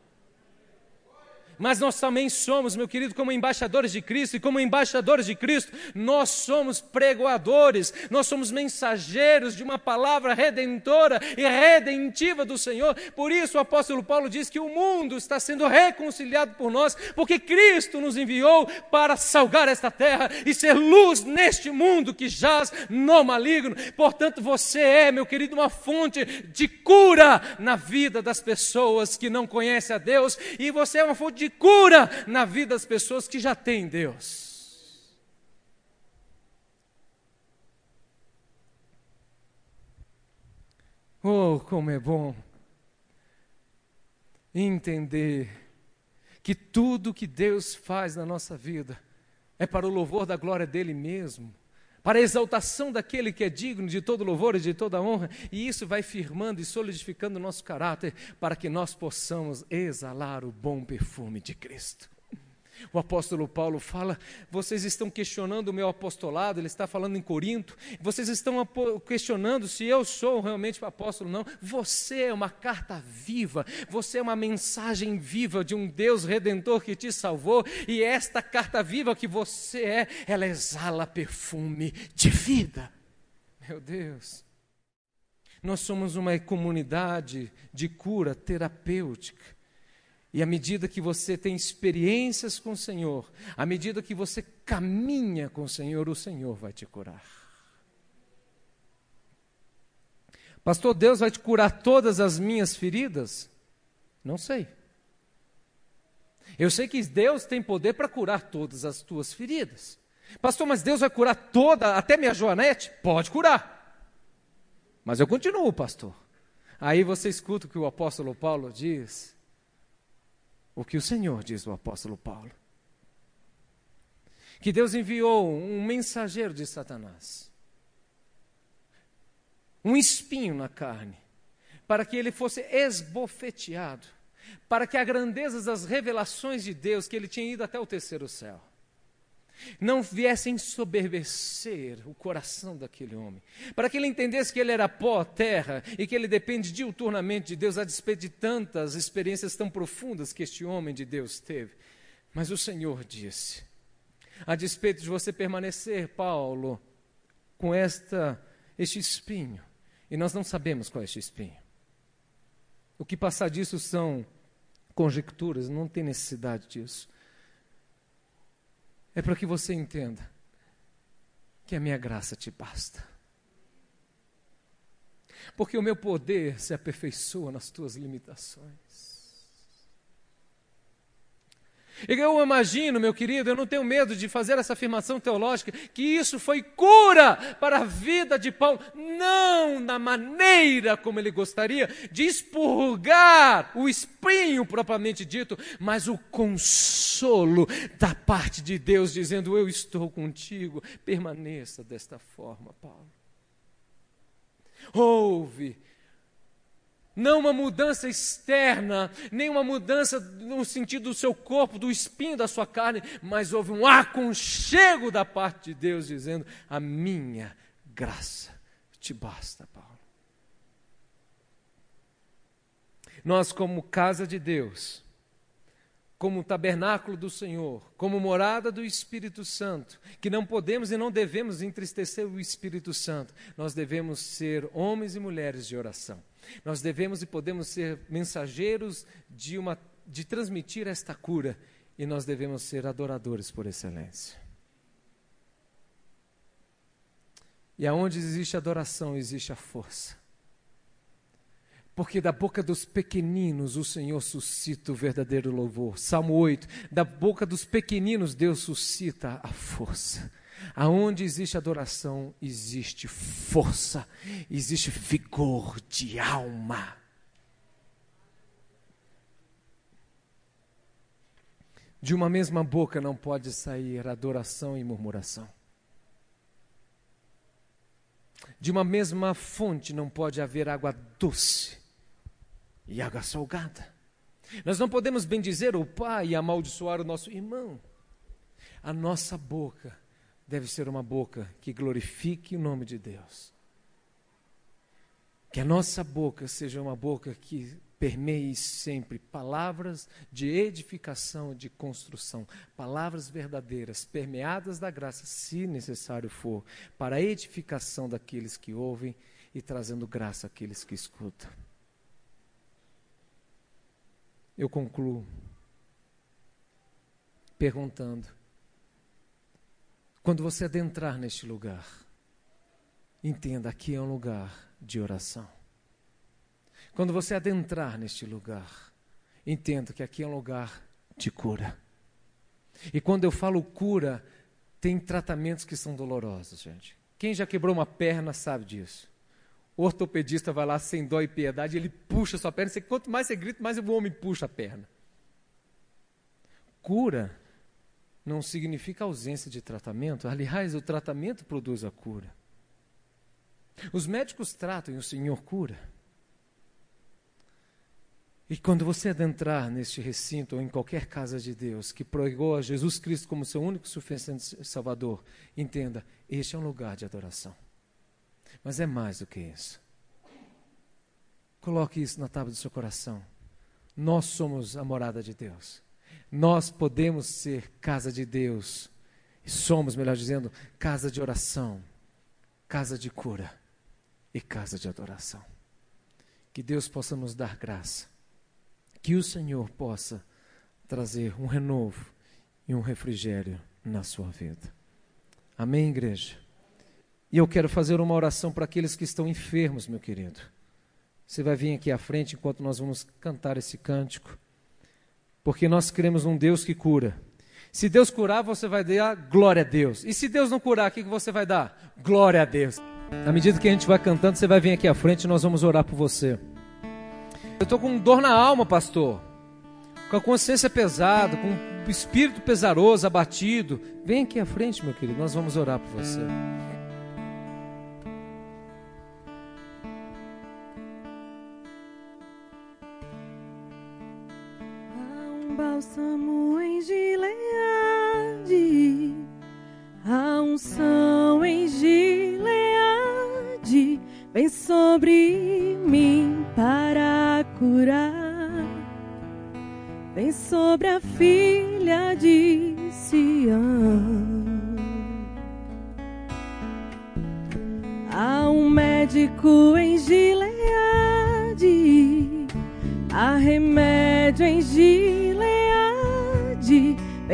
[SPEAKER 2] mas nós também somos, meu querido, como embaixadores de Cristo, e como embaixadores de Cristo, nós somos pregoadores, nós somos mensageiros de uma palavra redentora e redentiva do Senhor. Por isso o apóstolo Paulo diz que o mundo está sendo reconciliado por nós, porque Cristo nos enviou para salgar esta terra e ser luz neste mundo que jaz no maligno. Portanto, você é, meu querido, uma fonte de cura na vida das pessoas que não conhecem a Deus, e você é uma fonte de de cura na vida das pessoas que já têm Deus. Oh, como é bom entender que tudo que Deus faz na nossa vida é para o louvor da glória dele mesmo para a exaltação daquele que é digno de todo louvor e de toda honra, e isso vai firmando e solidificando o nosso caráter para que nós possamos exalar o bom perfume de Cristo. O apóstolo Paulo fala: vocês estão questionando o meu apostolado, ele está falando em Corinto, vocês estão questionando se eu sou realmente o apóstolo, não. Você é uma carta viva, você é uma mensagem viva de um Deus redentor que te salvou, e esta carta viva que você é, ela exala perfume de vida. Meu Deus. Nós somos uma comunidade de cura terapêutica e à medida que você tem experiências com o Senhor, à medida que você caminha com o Senhor, o Senhor vai te curar. Pastor, Deus vai te curar todas as minhas feridas? Não sei. Eu sei que Deus tem poder para curar todas as tuas feridas. Pastor, mas Deus vai curar toda, até minha Joanete? Pode curar. Mas eu continuo, pastor. Aí você escuta o que o apóstolo Paulo diz o que o Senhor diz o apóstolo Paulo. Que Deus enviou um mensageiro de Satanás, um espinho na carne, para que ele fosse esbofeteado, para que a grandeza das revelações de Deus, que ele tinha ido até o terceiro céu, não viessem soberbecer o coração daquele homem, para que ele entendesse que ele era pó, terra, e que ele depende diuturnamente de Deus, a despeito de tantas experiências tão profundas que este homem de Deus teve. Mas o Senhor disse: a despeito de você permanecer, Paulo, com esta, este espinho, e nós não sabemos qual é este espinho. O que passar disso são conjecturas, não tem necessidade disso é para que você entenda que a minha graça te basta. Porque o meu poder se aperfeiçoa nas tuas limitações. Eu imagino, meu querido, eu não tenho medo de fazer essa afirmação teológica, que isso foi cura para a vida de Paulo, não na maneira como ele gostaria de expurgar o espinho propriamente dito, mas o consolo da parte de Deus, dizendo: Eu estou contigo, permaneça desta forma, Paulo. Ouve Não uma mudança externa, nem uma mudança no sentido do seu corpo, do espinho da sua carne, mas houve um aconchego da parte de Deus dizendo: A minha graça te basta, Paulo. Nós, como casa de Deus, como tabernáculo do Senhor, como morada do Espírito Santo, que não podemos e não devemos entristecer o Espírito Santo, nós devemos ser homens e mulheres de oração. Nós devemos e podemos ser mensageiros de, uma, de transmitir esta cura e nós devemos ser adoradores por excelência. E aonde existe adoração, existe a força. Porque da boca dos pequeninos o Senhor suscita o verdadeiro louvor. Salmo 8. Da boca dos pequeninos Deus suscita a força. Aonde existe adoração, existe força, existe vigor de alma. De uma mesma boca não pode sair adoração e murmuração. De uma mesma fonte não pode haver água doce e água salgada. Nós não podemos bendizer o Pai e amaldiçoar o nosso irmão. A nossa boca deve ser uma boca que glorifique o nome de Deus. Que a nossa boca seja uma boca que permeie sempre palavras de edificação, de construção, palavras verdadeiras, permeadas da graça, se necessário for, para a edificação daqueles que ouvem e trazendo graça àqueles que escutam. Eu concluo perguntando: quando você adentrar neste lugar, entenda: aqui é um lugar de oração. Quando você adentrar neste lugar, entenda que aqui é um lugar de cura. E quando eu falo cura, tem tratamentos que são dolorosos, gente. Quem já quebrou uma perna sabe disso. O ortopedista vai lá sem dó e piedade, ele puxa sua perna. quanto mais você grita, mais o homem puxa a perna. Cura não significa ausência de tratamento. Aliás, o tratamento produz a cura. Os médicos tratam e o Senhor cura. E quando você adentrar neste recinto ou em qualquer casa de Deus que pregou a Jesus Cristo como seu único suficiente Salvador, entenda: este é um lugar de adoração. Mas é mais do que isso. Coloque isso na tábua do seu coração. Nós somos a morada de Deus. Nós podemos ser casa de Deus. E somos, melhor dizendo, casa de oração, casa de cura e casa de adoração. Que Deus possa nos dar graça. Que o Senhor possa trazer um renovo e um refrigério na sua vida. Amém, igreja? E eu quero fazer uma oração para aqueles que estão enfermos, meu querido. Você vai vir aqui à frente enquanto nós vamos cantar esse cântico. Porque nós cremos num Deus que cura. Se Deus curar, você vai dar glória a Deus. E se Deus não curar, o que você vai dar? Glória a Deus. À medida que a gente vai cantando, você vai vir aqui à frente e nós vamos orar por você. Eu estou com dor na alma, pastor. Com a consciência pesada, com o espírito pesaroso, abatido. Vem aqui à frente, meu querido, nós vamos orar por você.
[SPEAKER 3] Bálsamo em Gileade, a unção em Gileade vem sobre mim para curar, vem sobre a filha de Sião. Há um médico em Gileade, há remédio em Gileade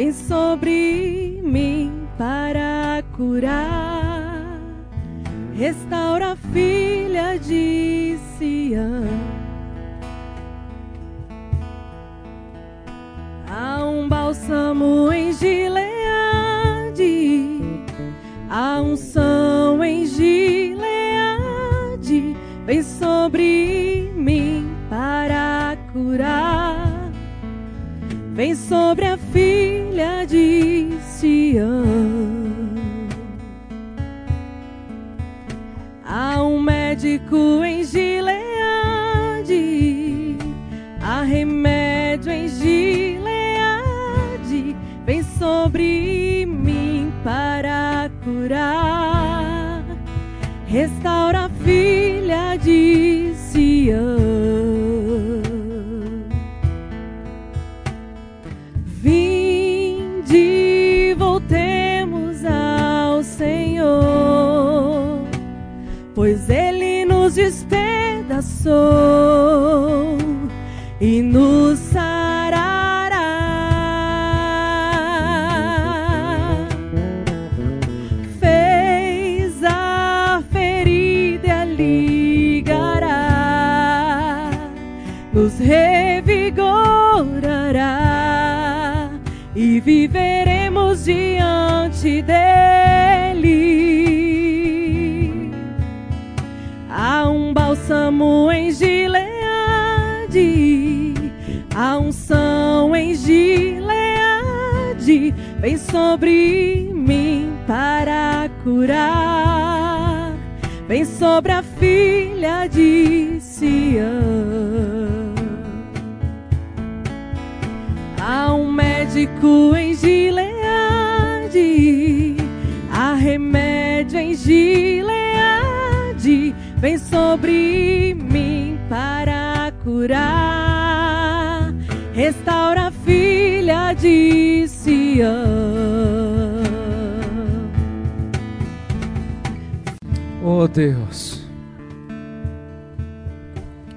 [SPEAKER 3] vem sobre mim para curar. Restaura a filha de Sião. E viveremos diante dele. Há um bálsamo em Gileade, a unção em Gileade vem sobre mim para curar, vem sobre a filha de Sião. Médico em Gileade, há remédio em Gileade, vem sobre mim para curar, restaura a filha de Sião.
[SPEAKER 2] Oh Deus,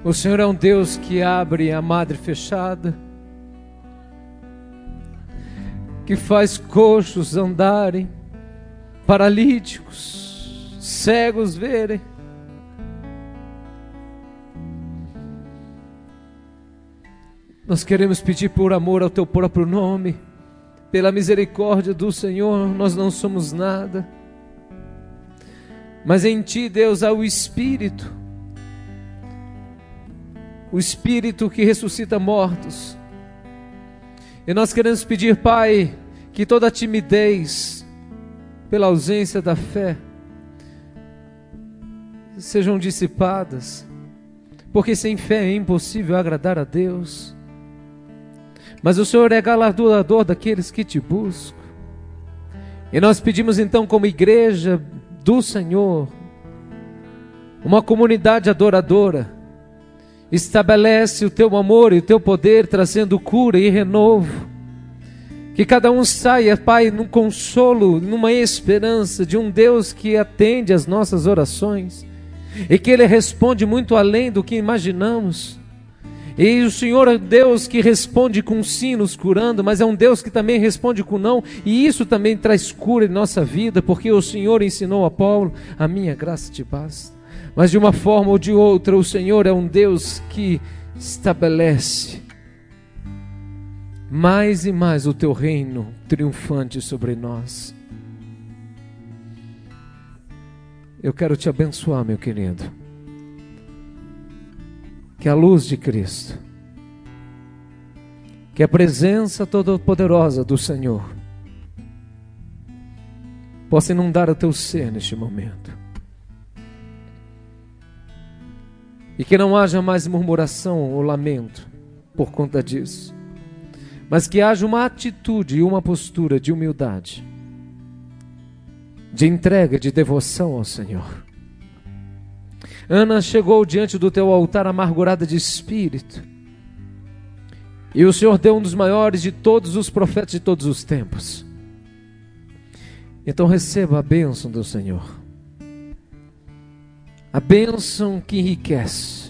[SPEAKER 2] o Senhor é um Deus que abre a madre fechada, que faz coxos andarem, paralíticos, cegos verem. Nós queremos pedir por amor ao teu próprio nome, pela misericórdia do Senhor, nós não somos nada. Mas em ti, Deus, há o Espírito, o Espírito que ressuscita mortos. E nós queremos pedir, Pai, que toda timidez, pela ausência da fé, sejam dissipadas, porque sem fé é impossível agradar a Deus. Mas o Senhor é galardoador daqueles que te buscam. E nós pedimos então, como igreja do Senhor, uma comunidade adoradora, estabelece o teu amor e o teu poder, trazendo cura e renovo. Que cada um saia, Pai, num consolo, numa esperança de um Deus que atende às nossas orações e que Ele responde muito além do que imaginamos. E o Senhor é Deus que responde com sim nos curando, mas é um Deus que também responde com não, e isso também traz cura em nossa vida, porque o Senhor ensinou a Paulo: a minha graça te basta. Mas de uma forma ou de outra, o Senhor é um Deus que estabelece mais e mais o teu reino triunfante sobre nós. Eu quero te abençoar, meu querido. Que a luz de Cristo, que a presença todo-poderosa do Senhor possa inundar o teu ser neste momento. E que não haja mais murmuração ou lamento por conta disso, mas que haja uma atitude e uma postura de humildade, de entrega, de devoção ao Senhor. Ana chegou diante do teu altar amargurada de espírito. E o Senhor deu um dos maiores de todos os profetas de todos os tempos. Então receba a bênção do Senhor. A bênção que enriquece.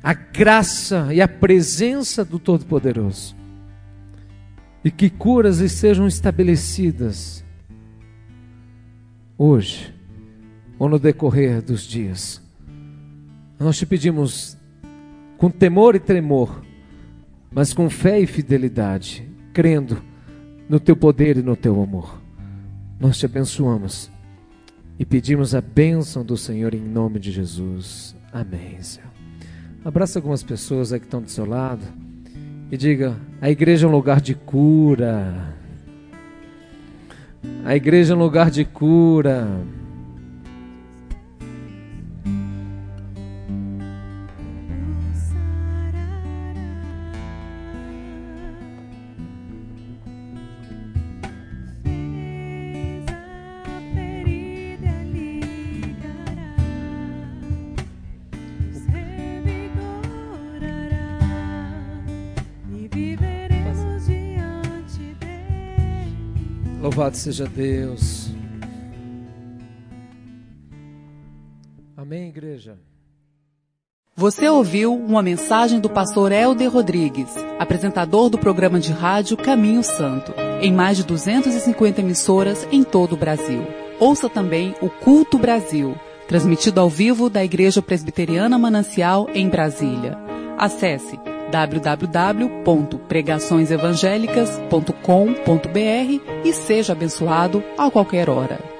[SPEAKER 2] A graça e a presença do Todo-Poderoso. E que curas estejam estabelecidas hoje ou no decorrer dos dias. Nós te pedimos com temor e tremor, mas com fé e fidelidade, crendo no teu poder e no teu amor. Nós te abençoamos e pedimos a bênção do Senhor em nome de Jesus. Amém, Senhor. Abraça algumas pessoas aí que estão do seu lado e diga: a igreja é um lugar de cura. A igreja é um lugar de cura. Louvado seja Deus. Amém, igreja.
[SPEAKER 1] Você ouviu uma mensagem do pastor Helder Rodrigues, apresentador do programa de rádio Caminho Santo, em mais de 250 emissoras em todo o Brasil. Ouça também o Culto Brasil, transmitido ao vivo da Igreja Presbiteriana Manancial em Brasília. Acesse www.pregaçõesevangélicas.com.br e seja abençoado a qualquer hora.